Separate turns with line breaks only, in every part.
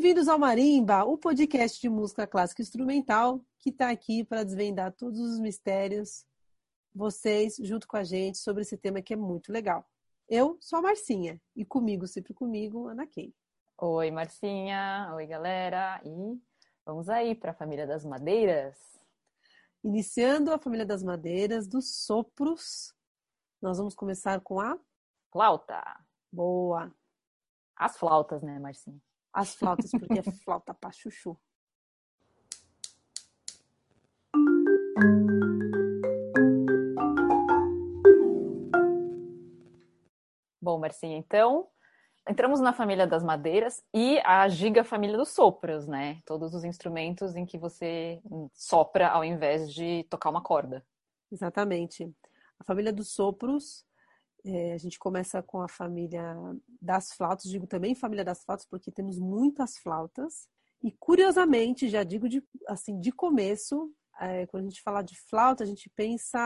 Bem-vindos ao Marimba, o podcast de música clássica instrumental que está aqui para desvendar todos os mistérios, vocês junto com a gente sobre esse tema que é muito legal. Eu sou a Marcinha e comigo, sempre comigo, Ana Kay.
Oi, Marcinha. Oi, galera. E vamos aí para a família das madeiras.
Iniciando a família das madeiras, dos sopros, nós vamos começar com a
flauta.
Boa.
As flautas, né, Marcinha?
As flautas, porque é flauta pra chuchu.
Bom, Marcinha, então entramos na família das madeiras e a giga família dos sopros, né? Todos os instrumentos em que você sopra ao invés de tocar uma corda.
Exatamente. A família dos sopros é, a gente começa com a família das flautas, digo também família das flautas, porque temos muitas flautas. E curiosamente, já digo de, assim, de começo, é, quando a gente fala de flauta, a gente pensa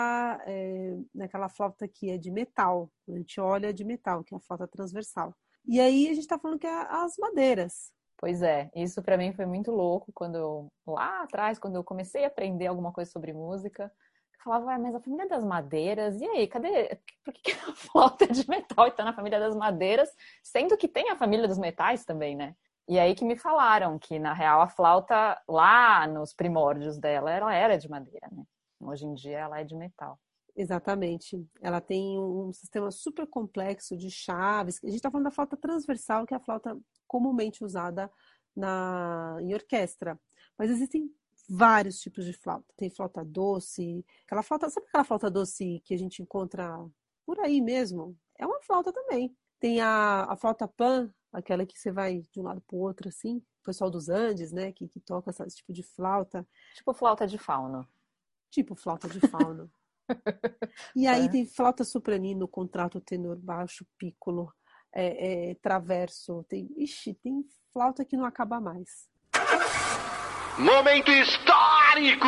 é, naquela flauta que é de metal. A gente olha de metal, que é a flauta transversal. E aí a gente está falando que é as madeiras.
Pois é, isso para mim foi muito louco quando eu, lá atrás, quando eu comecei a aprender alguma coisa sobre música, falava, mas a família das madeiras, e aí, cadê? Por que, a flauta de metal e tá na família das madeiras, sendo que tem a família dos metais também, né? E aí que me falaram que, na real, a flauta, lá nos primórdios dela, ela era de madeira, né? Hoje em dia ela é de metal.
Exatamente. Ela tem um sistema super complexo de chaves. A gente está falando da flauta transversal, que é a flauta comumente usada na, em orquestra. Mas existem vários tipos de flauta. Tem flauta doce, aquela flauta, sabe aquela flauta doce que a gente encontra por aí mesmo? É uma flauta também. Tem a, a flauta pan, aquela que você vai de um lado para o outro assim. O pessoal dos Andes, né, que, que toca esse tipo de flauta.
Tipo flauta de fauno.
Tipo flauta de fauno. e aí é. tem flauta sopranino, contrato, tenor, baixo, piccolo, é, é, traverso. Tem, ixi, tem flauta que não acaba mais.
Momento histórico!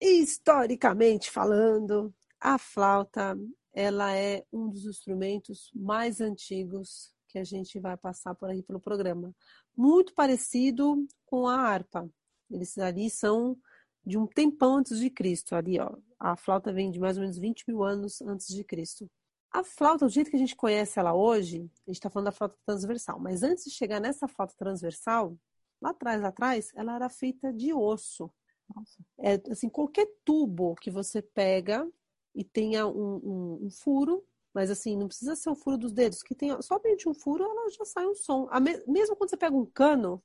Historicamente falando, a flauta ela é um dos instrumentos mais antigos que a gente vai passar por aí pelo programa. Muito parecido com a harpa. Eles ali são de um tempão antes de Cristo. Ali, ó, a flauta vem de mais ou menos 20 mil anos antes de Cristo. A flauta, do jeito que a gente conhece ela hoje, a gente está falando da flauta transversal, mas antes de chegar nessa flauta transversal, lá atrás, lá atrás, ela era feita de osso. Nossa. É, assim, qualquer tubo que você pega e tenha um, um, um, furo, mas assim, não precisa ser o furo dos dedos, que tenha somente um furo, ela já sai um som. Me, mesmo quando você pega um cano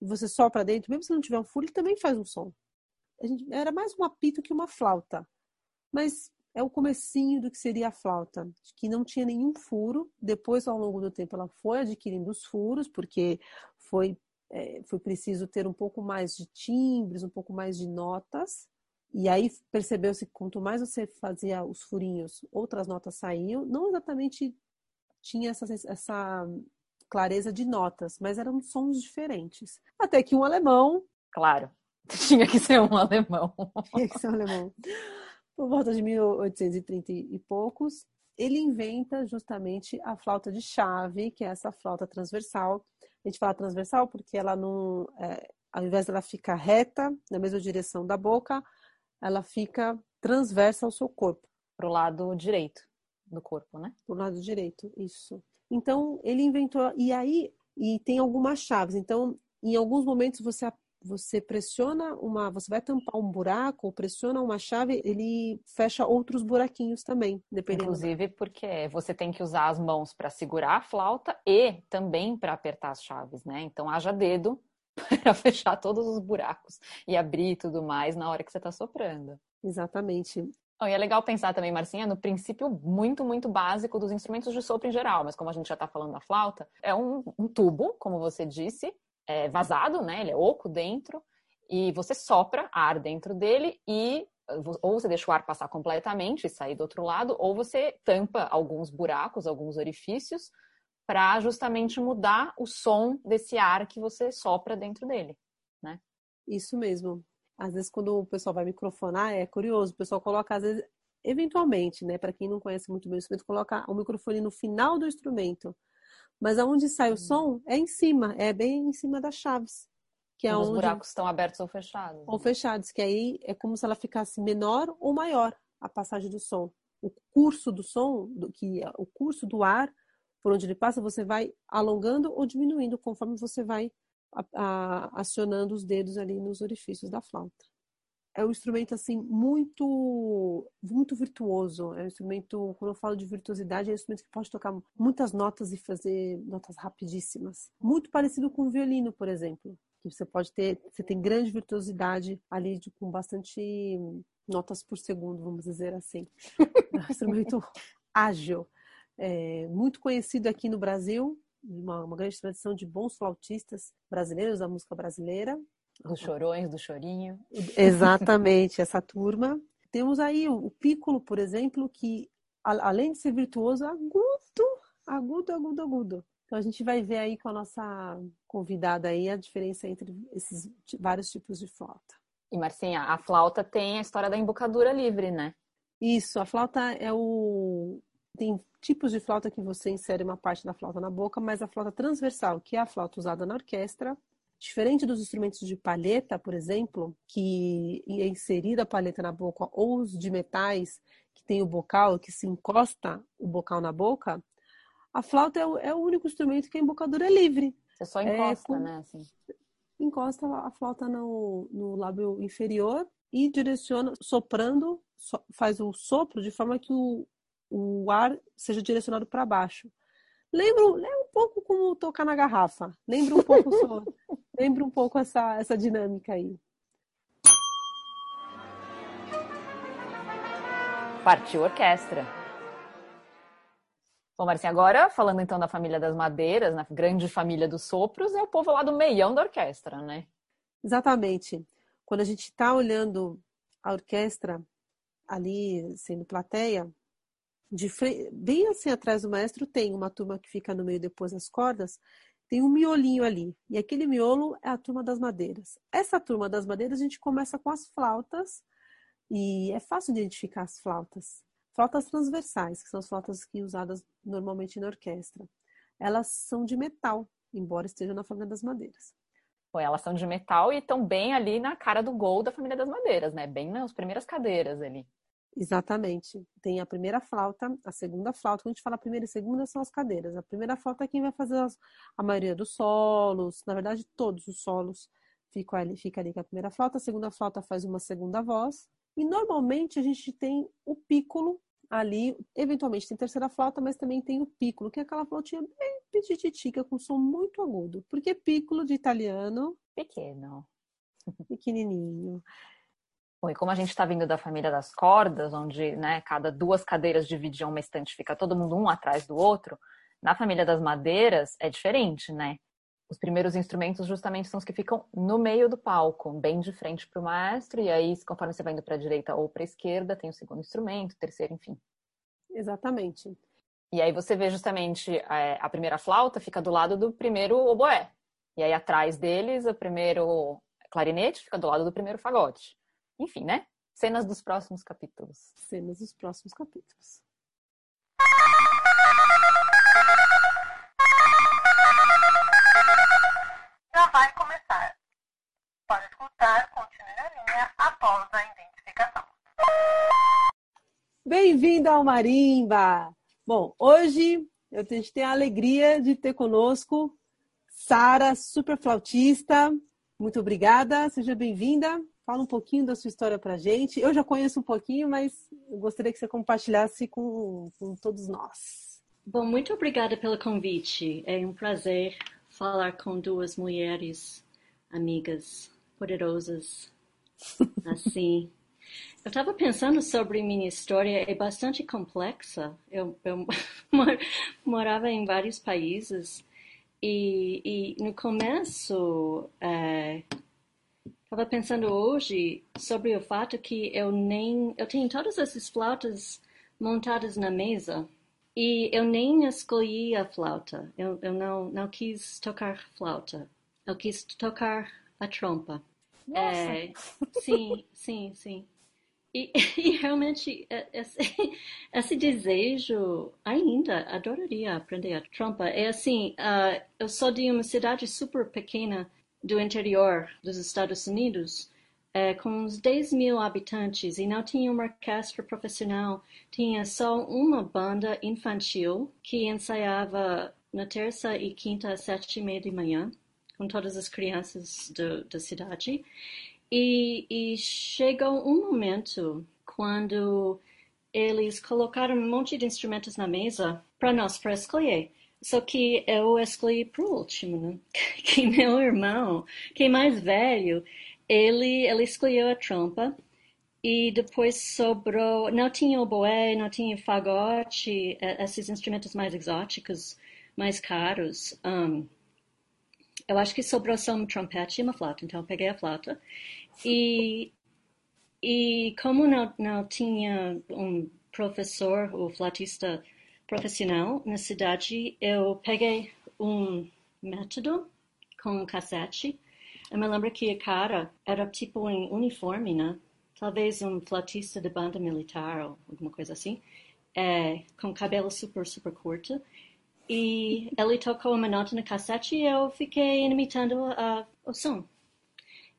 e você sopra dentro, mesmo se não tiver um furo, ele também faz um som. Gente, era mais um apito que uma flauta. Mas é o comecinho do que seria a flauta, que não tinha nenhum furo. Depois, ao longo do tempo, ela foi adquirindo os furos, porque foi, é, foi preciso ter um pouco mais de timbres, um pouco mais de notas. E aí percebeu-se que quanto mais você fazia os furinhos, outras notas saíam. Não exatamente tinha essa, essa clareza de notas, mas eram sons diferentes. Até que um alemão.
Claro, tinha que ser um alemão.
Tinha que ser um alemão por volta de 1830 e poucos, ele inventa justamente a flauta de chave, que é essa flauta transversal. A gente fala transversal porque ela não, é, ao invés dela ficar reta na mesma direção da boca, ela fica transversa ao seu corpo.
Para o lado direito do corpo, né?
Para o lado direito, isso. Então, ele inventou, e aí, e tem algumas chaves. Então, em alguns momentos você você pressiona uma, você vai tampar um buraco, ou pressiona uma chave, ele fecha outros buraquinhos também, dependendo.
Inclusive porque você tem que usar as mãos para segurar a flauta e também para apertar as chaves, né? Então haja dedo para fechar todos os buracos e abrir tudo mais na hora que você está soprando.
Exatamente.
Oh, e é legal pensar também, Marcinha, no princípio muito, muito básico dos instrumentos de sopro em geral, mas como a gente já está falando da flauta, é um, um tubo, como você disse, é, vazado, né? Ele é oco dentro e você sopra ar dentro dele e ou você deixa o ar passar completamente e sair do outro lado, ou você tampa alguns buracos, alguns orifícios, para justamente mudar o som desse ar que você sopra dentro dele, né?
Isso mesmo. Às vezes, quando o pessoal vai microfonar, é curioso, o pessoal coloca, às vezes, eventualmente, né, para quem não conhece muito bem o instrumento, coloca o microfone no final do instrumento. Mas aonde sai o hum. som é em cima, é bem em cima das chaves.
Que é onde os buracos estão abertos ou fechados.
Ou fechados, que aí é como se ela ficasse menor ou maior a passagem do som. O curso do som, do, que é o curso do ar, por onde ele passa, você vai alongando ou diminuindo conforme você vai a, a, acionando os dedos ali nos orifícios da flauta é um instrumento assim muito muito virtuoso. É um instrumento, quando eu falo de virtuosidade, é um instrumento que pode tocar muitas notas e fazer notas rapidíssimas. Muito parecido com o violino, por exemplo, que você pode ter, você tem grande virtuosidade ali de, com bastante notas por segundo, vamos dizer assim. É um instrumento ágil, é, muito conhecido aqui no Brasil, uma, uma grande tradição de bons flautistas brasileiros da música brasileira
dos chorões, do chorinho.
Exatamente, essa turma. Temos aí o Piccolo, por exemplo, que além de ser virtuoso, agudo, agudo, agudo, agudo. Então a gente vai ver aí com a nossa convidada aí a diferença entre esses vários tipos de flauta.
E Marcinha, a flauta tem a história da embocadura livre, né?
Isso, a flauta é o tem tipos de flauta que você insere uma parte da flauta na boca, mas a flauta transversal, que é a flauta usada na orquestra, Diferente dos instrumentos de palheta, por exemplo, que é inserida a palheta na boca, ou os de metais, que tem o bocal, que se encosta o bocal na boca, a flauta é o, é único instrumento que a embocadura é livre.
Você só encosta, é, com, né? Assim.
Encosta a flauta no, no lábio inferior e direciona, soprando, so, faz o sopro de forma que o, o ar seja direcionado para baixo. Lembra, lembra um pouco como tocar na garrafa. Lembra um pouco lembra um pouco essa, essa dinâmica aí.
Partiu orquestra. Bom, Marcinha, agora falando então da família das madeiras, na grande família dos sopros, é o povo lá do meião da orquestra, né?
Exatamente. Quando a gente está olhando a orquestra ali sendo plateia, de frente, bem assim atrás do maestro tem uma turma que fica no meio depois das cordas, tem um miolinho ali. E aquele miolo é a turma das madeiras. Essa turma das madeiras a gente começa com as flautas e é fácil de identificar as flautas. Flautas transversais, que são as flautas que usadas normalmente na orquestra. Elas são de metal, embora estejam na família das madeiras.
Pô, elas são de metal e estão bem ali na cara do gol da família das madeiras, né? Bem nas primeiras cadeiras ali.
Exatamente. Tem a primeira flauta, a segunda flauta. Quando a gente fala primeira e segunda, são as cadeiras. A primeira flauta é quem vai fazer as, a maioria dos solos, na verdade, todos os solos ficam ali, fica ali com a primeira flauta. A segunda flauta faz uma segunda voz. E normalmente a gente tem o pícolo ali, eventualmente tem terceira flauta, mas também tem o piccolo, que é aquela flautinha bem petititica, com som muito agudo. Porque piccolo de italiano.
Pequeno.
Pequenininho.
Bom, e como a gente está vindo da família das cordas, onde né, cada duas cadeiras dividiam uma estante, fica todo mundo um atrás do outro, na família das madeiras é diferente, né? Os primeiros instrumentos justamente são os que ficam no meio do palco, bem de frente para o maestro, e aí, conforme você vai indo para a direita ou para a esquerda, tem o segundo instrumento, o terceiro, enfim.
Exatamente.
E aí você vê justamente é, a primeira flauta fica do lado do primeiro oboé. E aí atrás deles, o primeiro clarinete fica do lado do primeiro fagote. Enfim, né? Cenas dos próximos capítulos.
Cenas dos próximos capítulos.
Já vai começar. Para escutar, continue na linha após a identificação.
Bem-vindo ao Marimba! Bom, hoje eu tenho a alegria de ter conosco Sara, super flautista. Muito obrigada, seja bem-vinda. Fala um pouquinho da sua história para gente. Eu já conheço um pouquinho, mas gostaria que você compartilhasse com, com todos nós.
Bom, muito obrigada pelo convite. É um prazer falar com duas mulheres amigas poderosas assim. Eu estava pensando sobre minha história, é bastante complexa. Eu, eu morava em vários países e, e no começo, é, Estava pensando hoje sobre o fato que eu nem. Eu tenho todas essas flautas montadas na mesa e eu nem escolhi a flauta. Eu, eu não, não quis tocar flauta. Eu quis tocar a trompa.
Nossa. É,
sim, sim, sim. E, e realmente, é, esse, esse, desejo, ainda adoraria aprender a trompa. É assim, uh, eu sou de uma cidade super pequena do interior dos Estados Unidos, é, com uns 10 mil habitantes, e não tinha uma orquestra profissional, tinha só uma banda infantil que ensaiava na terça e quinta às sete e meia de manhã, com todas as crianças do, da cidade. E, e chegou um momento quando eles colocaram um monte de instrumentos na mesa para nós para escolher. Só que eu escolhi para o último, né? Que meu irmão, que é mais velho, ele, ele escolheu a trompa e depois sobrou. Não tinha oboé, não tinha fagote, esses instrumentos mais exóticos, mais caros. Um, eu acho que sobrou só um trompete e uma flauta, então eu peguei a flauta. E, e como não, não tinha um professor ou flautista profissional na cidade, eu peguei um método com um cassete. Eu me lembro que a cara era tipo em uniforme, né? Talvez um flautista de banda militar ou alguma coisa assim, é, com cabelo super, super curto. E ele tocou uma nota no cassete e eu fiquei imitando uh, o som.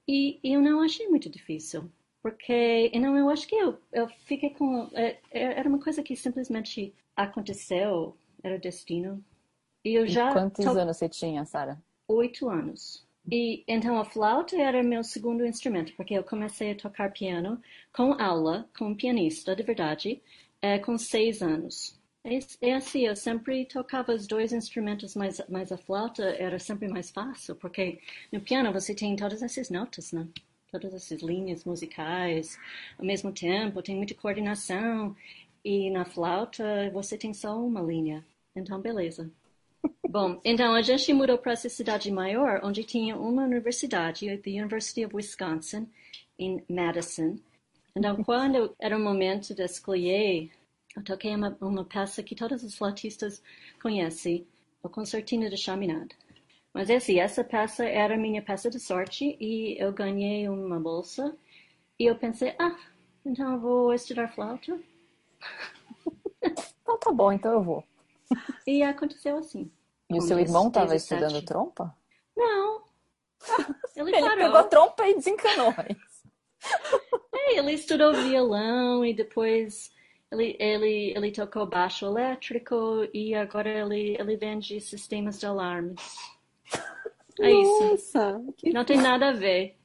E, e, eu não achei muito difícil, porque não, eu acho que eu, eu fiquei com. É, é, era uma coisa que simplesmente aconteceu, era destino.
E eu já. E quantos to... anos você tinha, Sara?
Oito anos. E então a flauta era meu segundo instrumento, porque eu comecei a tocar piano com aula, com um pianista, de verdade, é, com seis anos. É, assim, eu sempre tocava os dois instrumentos, mas, mas a flauta era sempre mais fácil, porque no piano você tem todas essas notas, né? Todas essas linhas musicais ao mesmo tempo, tem muita coordenação, e na flauta você tem só uma linha. Então, beleza. Bom, então a gente mudou para essa cidade maior, onde tinha uma universidade, a University of Wisconsin, em Madison. Então, quando era o momento de escolher eu toquei uma, uma peça que todos os flautistas conhecem, o Concertina de Chaminade. Mas é assim, essa peça era minha peça de sorte e eu ganhei uma bolsa. E eu pensei, ah, então eu vou estudar flauta.
Então tá bom, então eu vou.
E aconteceu assim.
E o seu irmão estava estudando trompa?
Não.
Ele, ele pegou a trompa e desencanou.
É, ele estudou violão e depois ele, ele, ele tocou baixo elétrico e agora ele, ele vende sistemas de alarmes. É Nossa, isso. Não tem nada a ver.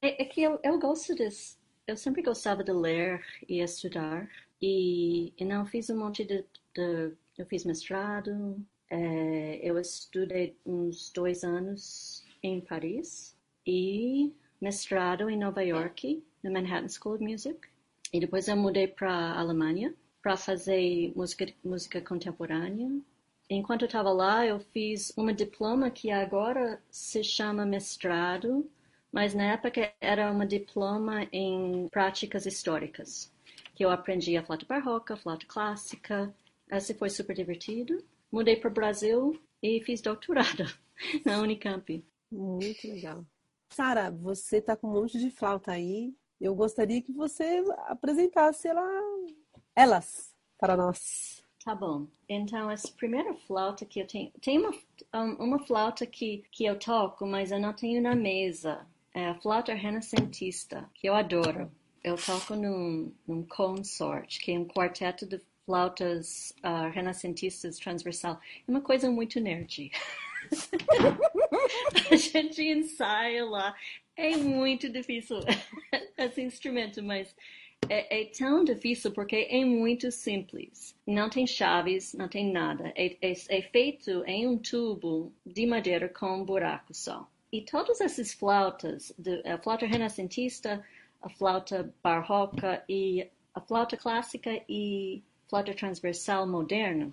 é, é, que eu, eu gosto disso. Eu sempre gostava de ler e estudar. E, e não fiz um monte de, de eu fiz mestrado. É, eu estudei uns dois anos em Paris e mestrado em Nova York, na Manhattan School of Music. E depois eu mudei para a Alemanha para fazer música, música contemporânea. Enquanto eu estava lá, eu fiz uma diploma que agora se chama mestrado, mas na época era uma diploma em práticas históricas, que eu aprendi a flauta barroca, flauta clássica. Esse foi super divertido. Mudei para o Brasil e fiz doutorado na Unicamp.
Muito legal. Sara, você tá com um monte de flauta aí. Eu gostaria que você apresentasse ela, elas para nós.
Tá bom. Então, essa primeira flauta que eu tenho. Tem uma, uma flauta que, que eu toco, mas eu não tenho na mesa. É a flauta renascentista, que eu adoro. Eu toco num, num consort, que é um quarteto de flautas uh, renascentistas transversal. É uma coisa muito nerd. a gente ensaia lá. É muito difícil esse instrumento, mas é, é, tão difícil porque é muito simples. Não tem chaves, não tem nada. É, é, é feito em um tubo de madeira com um buraco só. E todas essas flautas, a flauta renascentista, a flauta barroca e a flauta clássica e flauta transversal moderna,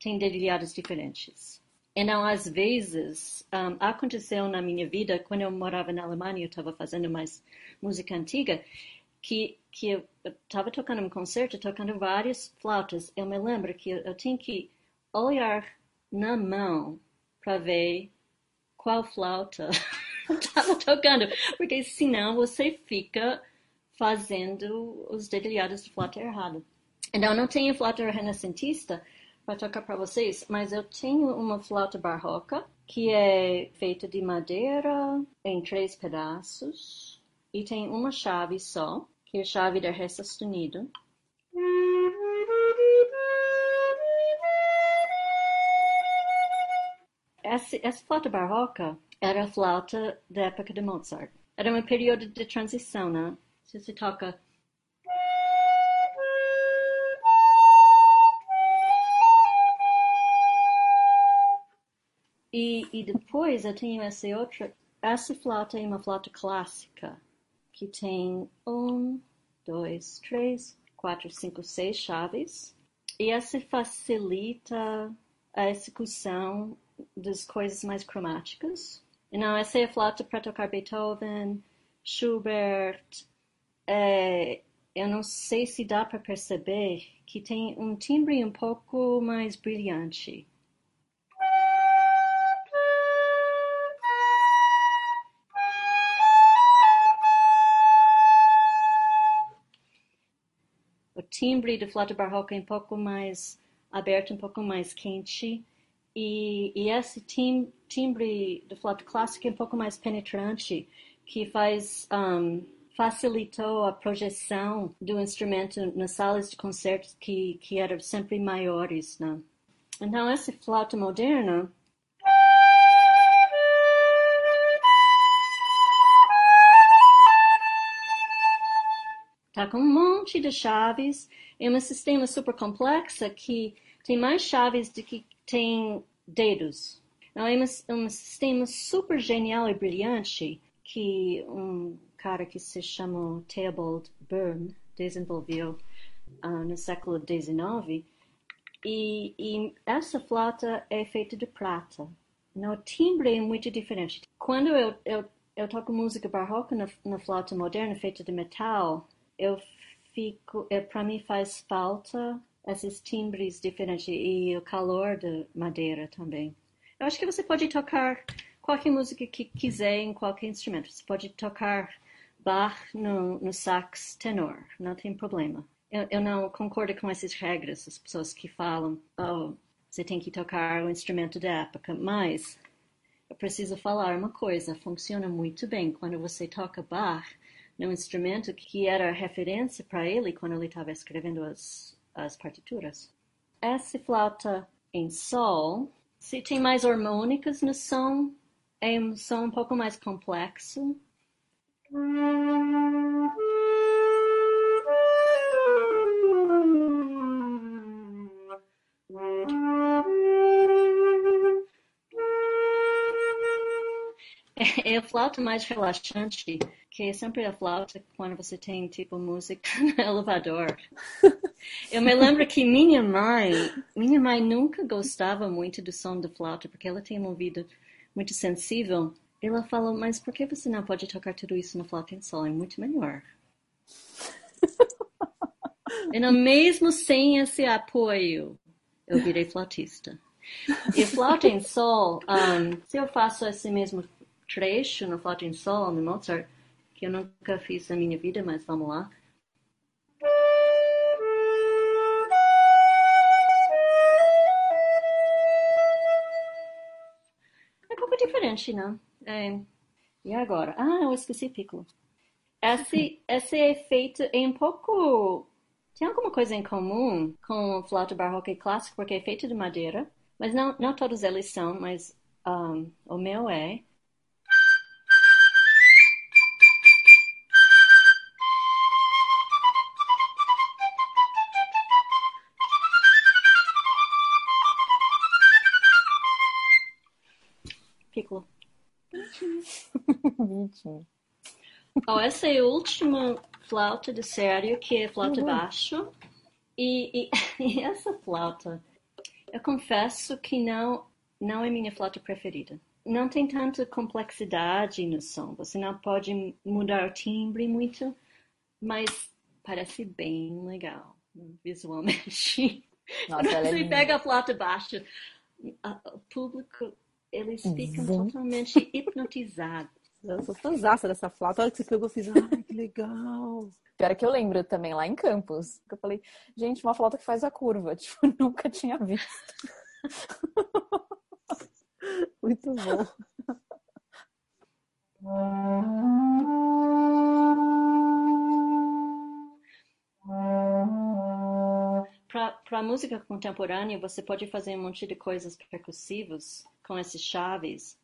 têm dedilhados diferentes. Então, às vezes, um, aconteceu na minha vida, quando eu morava na Alemanha, eu estava fazendo mais música antiga, que, que eu estava tocando um concerto, tocando várias flautas. Eu me lembro que eu, eu tinha que olhar na mão para ver qual flauta estava tocando, porque senão você fica fazendo os dedilhados de flauta errado. Então, eu não tenho flauta renascentista para tocar para vocês, mas eu tenho uma flauta barroca que é feita de madeira em três pedaços e tem uma chave só, que é a chave de ré sustenido. Essa, essa flauta barroca era a flauta da época de Mozart. Era um período de transição, né? Se você toca E, e depois eu tenho essa outra. Essa flauta é uma flauta clássica, que tem um, dois, três, quatro, cinco, seis chaves. E essa facilita a execução das coisas mais cromáticas. Então, essa é a flauta para tocar Beethoven, Schubert. É, eu não sei se dá para perceber que tem um timbre um pouco mais brilhante. timbre de flauta barroca é um pouco mais aberto, um pouco mais quente. E, e esse tim, timbre de flauta clássica é um pouco mais penetrante, que faz um, facilitou a projeção do instrumento nas salas de concertos que, que eram sempre maiores. Né? Então, essa flauta moderna Tá com um monte de chaves. É um sistema super complexo que tem mais chaves do que tem dedos. Então, é um, um sistema super genial e brilhante que um cara que se chamou Theobald Byrne desenvolveu uh, no século XIX. E, e, essa flauta é feita de prata. No timbre é muito diferente. Quando eu, eu, eu toco música barroca na, na flauta moderna feita de metal, eu fico, é, para mim faz falta esses timbres diferentes e o calor da madeira também. Eu acho que você pode tocar qualquer música que quiser em qualquer instrumento. Você pode tocar Bach no, no sax tenor, não tem problema. Eu, eu, não concordo com essas regras, as pessoas que falam, oh, você tem que tocar o instrumento da época, mas eu preciso falar uma coisa, funciona muito bem quando você toca Bach no instrumento que era referência para ele quando ele estava escrevendo as, as partituras. Essa flauta em sol, se tem mais harmônicas no som, é um som um pouco mais complexo. É a flauta mais relaxante que é sempre a flauta quando você tem tipo música no elevador. Eu me lembro que minha mãe, minha mãe nunca gostava muito do som da flauta porque ela tem um ouvido muito sensível. Ela falou, mas por que você não pode tocar tudo isso na flauta em sol? É muito melhor. e mesmo sem esse apoio, eu virei flautista. E flauta em sol, um, se eu faço esse mesmo trecho no flauta em sol, no Mozart, que eu nunca fiz na minha vida, mas vamos lá. Diferente, não? É... E agora? Ah, eu esqueci piccolo. Esse, esse efeito é um pouco... Tem alguma coisa em comum com flauta barroca e clássico, porque é feito de madeira, mas não, não todos eles são, mas um, o meu é.
Bonitinho.
Oh, essa é a última flauta de sério, que é flauta uhum. baixo. E, e, e, essa flauta, eu confesso que não, não é minha flauta preferida. Não tem tanta complexidade no som. Você não pode mudar o timbre muito, mas parece bem legal visualmente.
Nossa, ela é
Você
linda.
pega a flauta baixa, o público eles ficam Sim. totalmente hipnotizados.
Eu sou fãzaça dessa flauta. A hora que você pegou, eu fiz, ai, que legal.
Pior que eu lembro também lá em Campos. Que eu falei, gente, uma flauta que faz a curva. Tipo, nunca tinha visto.
Muito bom.
Para música contemporânea, você pode fazer um monte de coisas percussivas com esses chaves.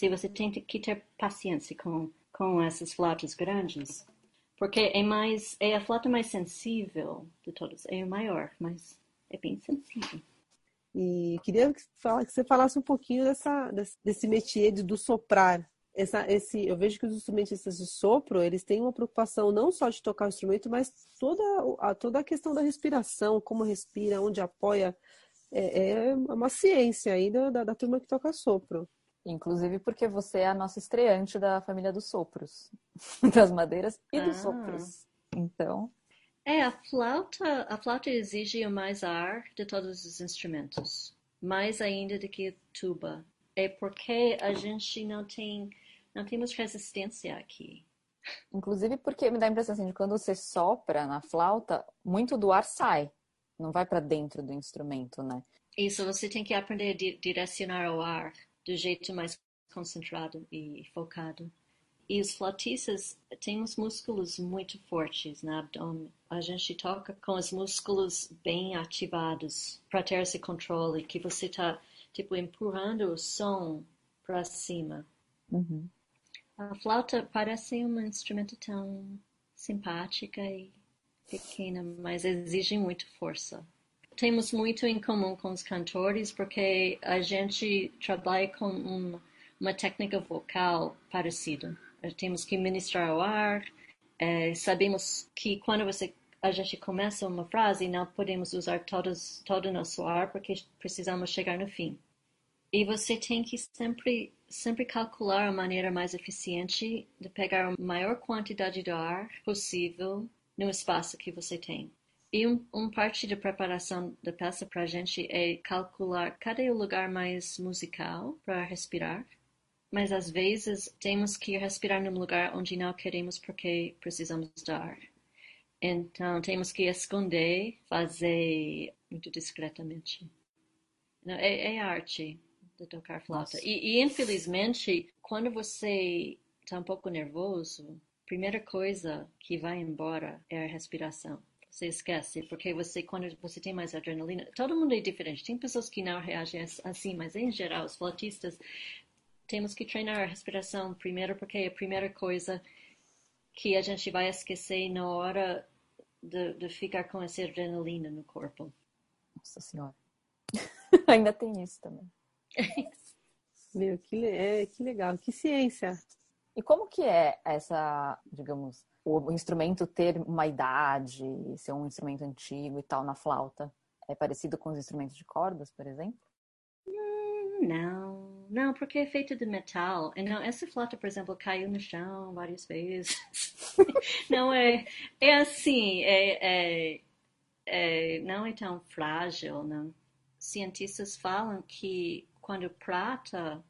Assim, você tem que ter paciência com, com essas flautas grandes, porque é mais é a flauta mais sensível de todas, é a maior, mas é bem sensível.
E queria que você falasse um pouquinho dessa, desse métier do soprar. Essa, esse, eu vejo que os instrumentistas de sopro, eles têm uma preocupação não só de tocar o instrumento, mas toda a, toda a questão da respiração, como respira, onde apoia. É, é uma ciência aí da, da, da turma que toca sopro.
Inclusive porque você é a nossa estreante da família dos sopros, das madeiras e dos ah. sopros. Então.
É, a flauta, a flauta exige mais ar de todos os instrumentos, mais ainda do que tuba. É porque a gente não tem, não temos resistência aqui.
Inclusive porque me dá a impressão assim, de quando você sopra na flauta, muito do ar sai, não vai para dentro do instrumento, né?
Isso, você tem que aprender a direcionar o ar do jeito mais concentrado e focado. E os flautistas têm os músculos muito fortes no abdômen. A gente toca com os músculos bem ativados para ter esse controle que você está tipo empurrando o som para cima.
Uhum.
A flauta parece um instrumento tão simpática e pequena, mas exige muito força temos muito em comum com os cantores porque a gente trabalha com uma, uma técnica vocal parecida. Temos que ministrar o ar. É, sabemos que quando você a gente começa uma frase não podemos usar todos, todo o nosso ar porque precisamos chegar no fim. E você tem que sempre sempre calcular a maneira mais eficiente de pegar a maior quantidade de ar possível no espaço que você tem. E um, um parte da preparação da peça para a gente é calcular cadê o lugar mais musical para respirar. Mas às vezes temos que respirar num lugar onde não queremos porque precisamos dar. Então temos que esconder, fazer muito discretamente. É, é arte de tocar flauta. E, e infelizmente, quando você está um pouco nervoso, a primeira coisa que vai embora é a respiração você esquece, porque você, quando você tem mais adrenalina, todo mundo é diferente. Tem pessoas que não reagem assim, mas em geral, os flautistas, temos que treinar a respiração primeiro, porque é a primeira coisa que a gente vai esquecer na hora de, de ficar com essa adrenalina no corpo.
Nossa Senhora. Ainda tem isso também.
Meu, que, é, que legal, que ciência.
E como que é essa, digamos, o instrumento ter uma idade, ser um instrumento antigo e tal na flauta? É parecido com os instrumentos de cordas, por exemplo?
Hum, não, não, porque é feito de metal. Não, essa flauta, por exemplo, caiu no chão várias vezes. não é, é assim, é, é, é, não é tão frágil, não. Cientistas falam que quando prata,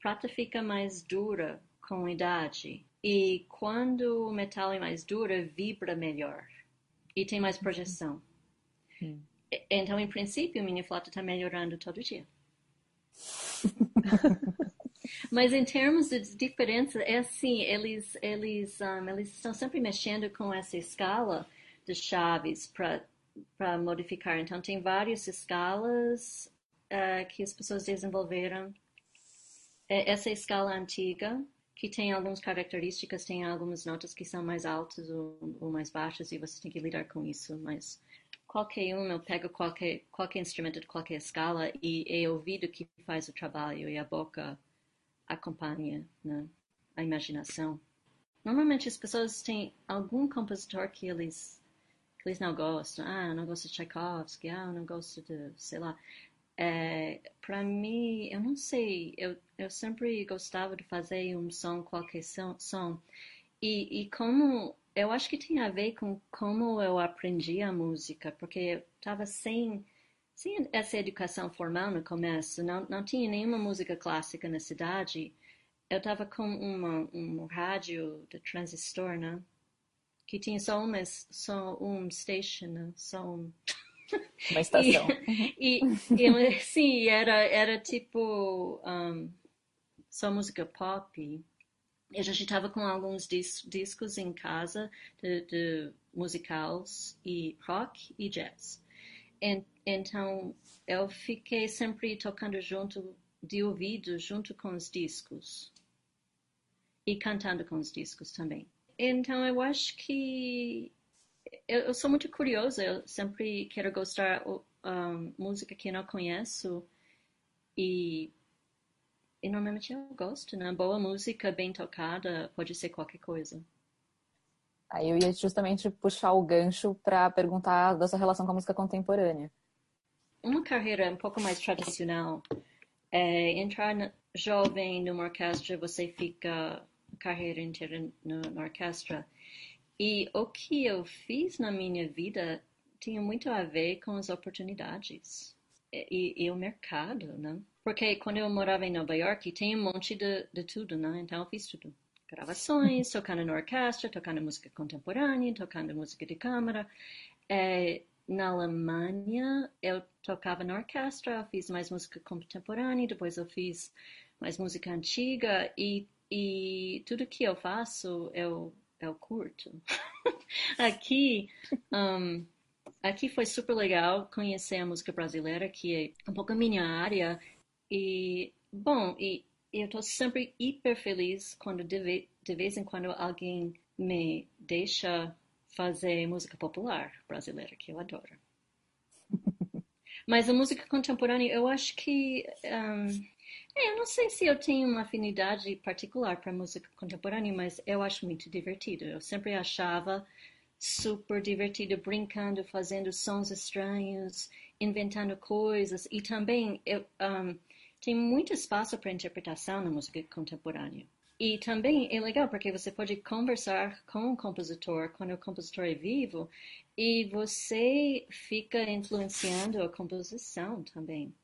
prata fica mais dura com idade. E quando o metal é mais duro, vibra melhor e tem mais projeção. Então, em princípio, minha flauta está melhorando todo dia. Mas em termos de diferença, é assim, eles, eles, um, eles estão sempre mexendo com essa escala de chaves para modificar. Então, tem várias escalas uh, que as pessoas desenvolveram. É, essa escala antiga, que tem algumas características, tem algumas notas que são mais altas ou, ou, mais baixas e você tem que lidar com isso, mas qualquer um, eu pego qualquer, qualquer instrumento de qualquer escala e é o ouvido que faz o trabalho e a boca acompanha né, a imaginação. Normalmente as pessoas têm algum compositor que eles, que eles não gostam. Ah, eu não gosto de Tchaikovsky, ah, eu não gosto de, sei lá. É, para mim, eu não sei, eu, eu sempre gostava de fazer um som, qualquer som, som. E, e como eu acho que tem a ver com como eu aprendi a música, porque eu estava sem, sem essa educação formal no começo, não, não tinha nenhuma música clássica na cidade. Eu estava com uma, um rádio de transistor, né? Que tinha só uma, só um station, né? Só um...
Uma estação.
e, e, e, sim, era, era tipo um, só música pop. E a gente estava com alguns dis discos em casa de, de musicais e rock e jazz. E, então eu fiquei sempre tocando junto de ouvido junto com os discos e cantando com os discos também. Então eu acho que eu, eu sou muito curiosa, eu sempre quero gostar um, música que não conheço e, e normalmente eu gosto, né? Boa música, bem tocada, pode ser qualquer coisa.
Aí eu ia justamente puxar o gancho para perguntar da sua relação com a música contemporânea.
Uma carreira um pouco mais tradicional é entrar na, jovem numa orquestra, você fica a carreira inteira na orquestra e o que eu fiz na minha vida tinha muito a ver com as oportunidades e, e, o mercado, né? Porque quando eu morava em Nova York, tem um monte de, de tudo, né? Então eu fiz tudo. Gravações, tocando na orquestra, tocando música contemporânea, tocando música de câmara. É, na Alemanha, eu tocava na orquestra, fiz mais música contemporânea, depois eu fiz mais música antiga e, e tudo que eu faço, eu eu curto. aqui, um, aqui foi super legal conhecer a música brasileira, que é um pouco a minha área. E, bom, e eu estou sempre hiper feliz quando de, de vez em quando alguém me deixa fazer música popular brasileira, que eu adoro. Mas a música contemporânea, eu acho que um, é, eu não sei se eu tenho uma afinidade particular para música contemporânea, mas eu acho muito divertido. Eu sempre achava super divertido brincando, fazendo sons estranhos, inventando coisas e também eu, um, tem muito espaço para interpretação na música contemporânea. E também é legal porque você pode conversar com o compositor quando o compositor é vivo e você fica influenciando a composição também.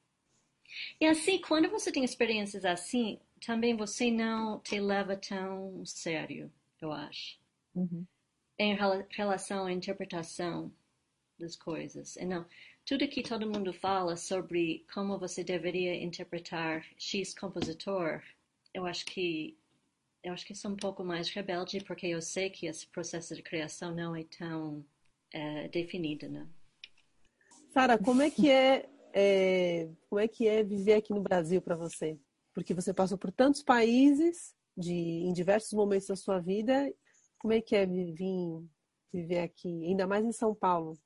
E assim, quando você tem experiências assim, também você não te leva tão sério, eu acho. Uhum. Em relação à interpretação das coisas. E não, tudo que todo mundo fala sobre como você deveria interpretar X compositor, eu acho que eu acho que sou um pouco mais rebelde porque eu sei que esse processo de criação não é tão é, definido, né?
Sara, como é que é é, como é que é viver aqui no Brasil para você? Porque você passou por tantos países, de, em diversos momentos da sua vida. Como é que é vir, viver aqui, ainda mais em São Paulo?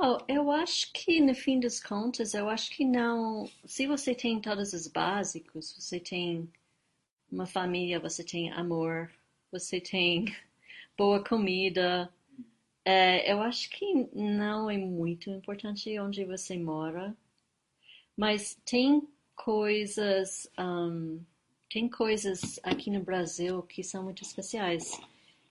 Oh, eu acho que, no fim das contas, eu acho que não. Se você tem todos os básicos, você tem uma família, você tem amor, você tem boa comida. É, eu acho que não é muito importante onde você mora. Mas tem coisas, um, tem coisas aqui no Brasil que são muito especiais,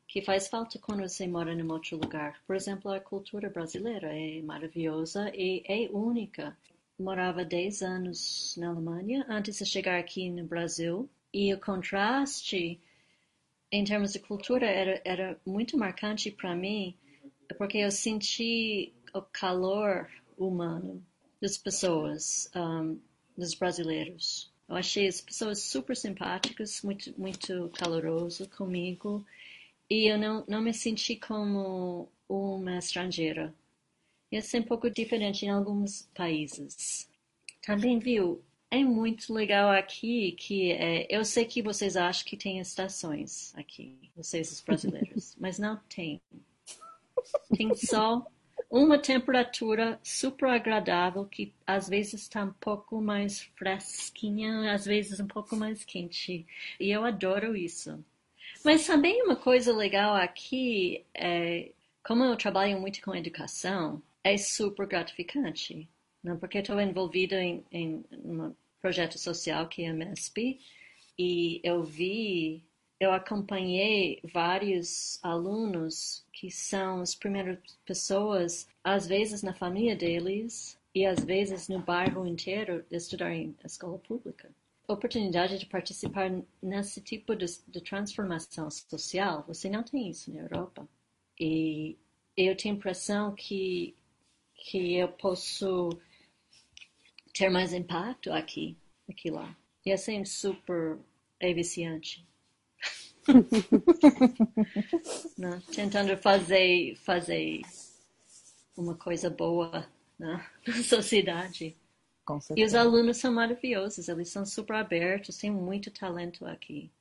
que faz falta quando você mora em outro lugar. Por exemplo, a cultura brasileira é maravilhosa e é única. Morava 10 anos na Alemanha antes de chegar aqui no Brasil e o contraste em termos de cultura era, era muito marcante para mim porque eu senti o calor humano das pessoas, um, dos brasileiros. Eu achei as pessoas super simpáticas, muito, muito caloroso comigo, e eu não, não me senti como uma estrangeira. Isso é um pouco diferente em alguns países. Também viu, é muito legal aqui que é, eu sei que vocês acham que tem estações aqui, vocês os brasileiros, mas não tem. Tem sol uma temperatura super agradável que às vezes está um pouco mais fresquinha, às vezes um pouco mais quente. E eu adoro isso. Mas também uma coisa legal aqui é, como eu trabalho muito com educação, é super gratificante. Não? Porque estou envolvida em, em um projeto social que é a MESP e eu vi eu acompanhei vários alunos que são as primeiras pessoas, às vezes na família deles e às vezes no bairro inteiro, estudar em escola pública. Oportunidade de participar nesse tipo de, de transformação social, você não tem isso na Europa. E eu tenho a impressão que, que eu posso ter mais impacto aqui, aqui lá. E assim, super é viciante. né? Tentando fazer, fazer uma coisa boa né? na sociedade. E os alunos são maravilhosos, eles são super abertos, têm muito talento aqui.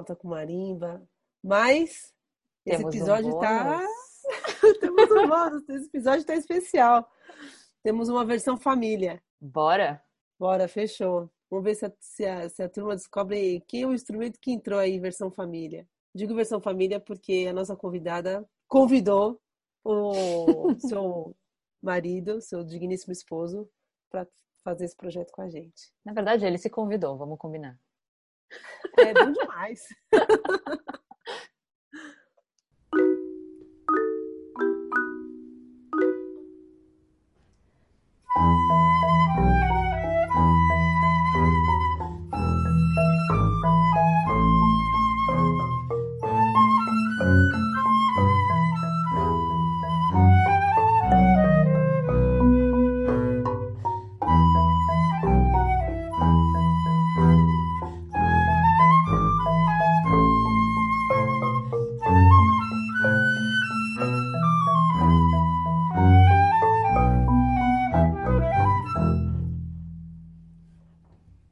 Flauta com marimba. Mas esse
Temos um
episódio tá. Temos um bônus, esse episódio tá especial. Temos uma versão família.
Bora?
Bora, fechou. Vamos ver se a, se a, se a turma descobre quem é o instrumento que entrou aí, versão família. Digo versão família porque a nossa convidada convidou o seu marido, seu digníssimo esposo, para fazer esse projeto com a gente.
Na verdade, ele se convidou, vamos combinar.
É bom demais.